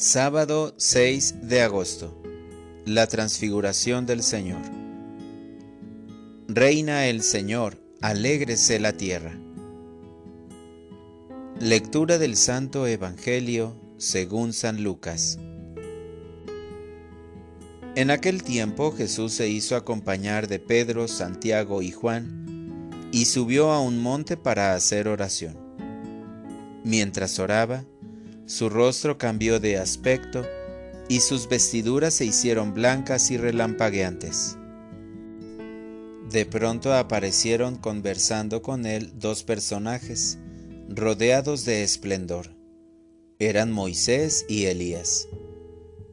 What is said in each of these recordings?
Sábado 6 de agosto. La transfiguración del Señor. Reina el Señor, alégrese la tierra. Lectura del Santo Evangelio según San Lucas. En aquel tiempo Jesús se hizo acompañar de Pedro, Santiago y Juan, y subió a un monte para hacer oración. Mientras oraba, su rostro cambió de aspecto, y sus vestiduras se hicieron blancas y relampagueantes. De pronto aparecieron conversando con él dos personajes, rodeados de esplendor. Eran Moisés y Elías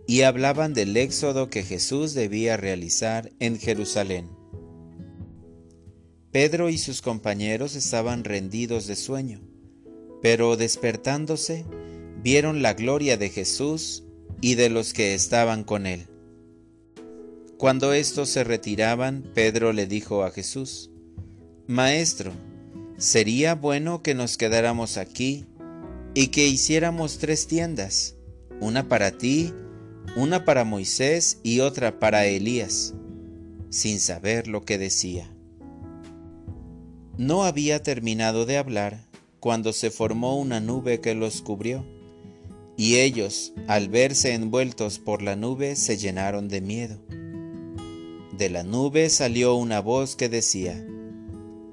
y hablaban del éxodo que Jesús debía realizar en Jerusalén. Pedro y sus compañeros estaban rendidos de sueño, pero despertándose, vieron la gloria de Jesús y de los que estaban con él. Cuando éstos se retiraban, Pedro le dijo a Jesús, Maestro, sería bueno que nos quedáramos aquí y que hiciéramos tres tiendas, una para ti, una para Moisés y otra para Elías, sin saber lo que decía. No había terminado de hablar cuando se formó una nube que los cubrió, y ellos, al verse envueltos por la nube, se llenaron de miedo. De la nube salió una voz que decía,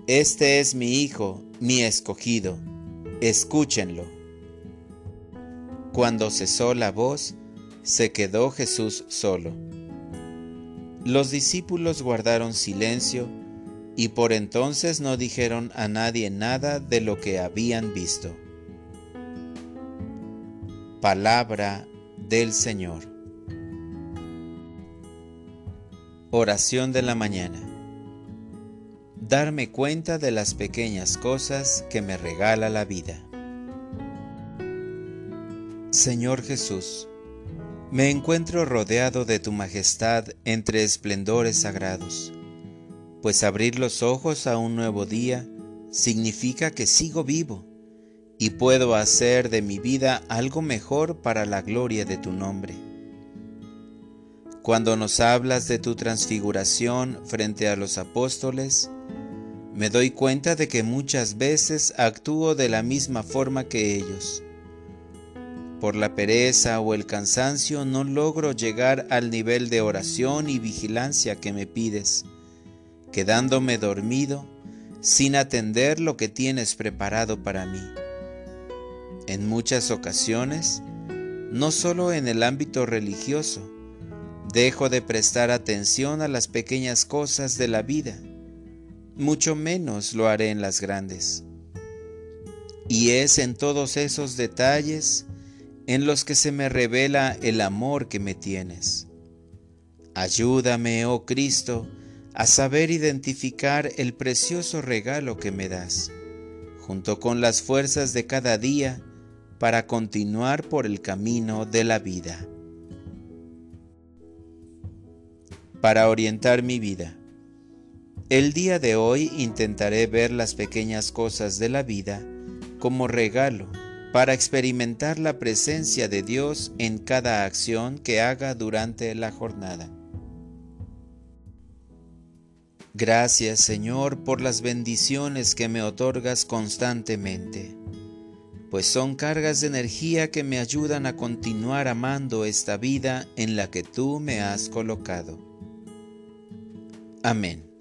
Este es mi Hijo, mi escogido, escúchenlo. Cuando cesó la voz, se quedó Jesús solo. Los discípulos guardaron silencio y por entonces no dijeron a nadie nada de lo que habían visto. Palabra del Señor. Oración de la mañana. Darme cuenta de las pequeñas cosas que me regala la vida. Señor Jesús, me encuentro rodeado de tu majestad entre esplendores sagrados, pues abrir los ojos a un nuevo día significa que sigo vivo y puedo hacer de mi vida algo mejor para la gloria de tu nombre. Cuando nos hablas de tu transfiguración frente a los apóstoles, me doy cuenta de que muchas veces actúo de la misma forma que ellos por la pereza o el cansancio no logro llegar al nivel de oración y vigilancia que me pides, quedándome dormido sin atender lo que tienes preparado para mí. En muchas ocasiones, no solo en el ámbito religioso, dejo de prestar atención a las pequeñas cosas de la vida, mucho menos lo haré en las grandes. Y es en todos esos detalles en los que se me revela el amor que me tienes. Ayúdame, oh Cristo, a saber identificar el precioso regalo que me das, junto con las fuerzas de cada día, para continuar por el camino de la vida. Para orientar mi vida. El día de hoy intentaré ver las pequeñas cosas de la vida como regalo para experimentar la presencia de Dios en cada acción que haga durante la jornada. Gracias Señor por las bendiciones que me otorgas constantemente, pues son cargas de energía que me ayudan a continuar amando esta vida en la que tú me has colocado. Amén.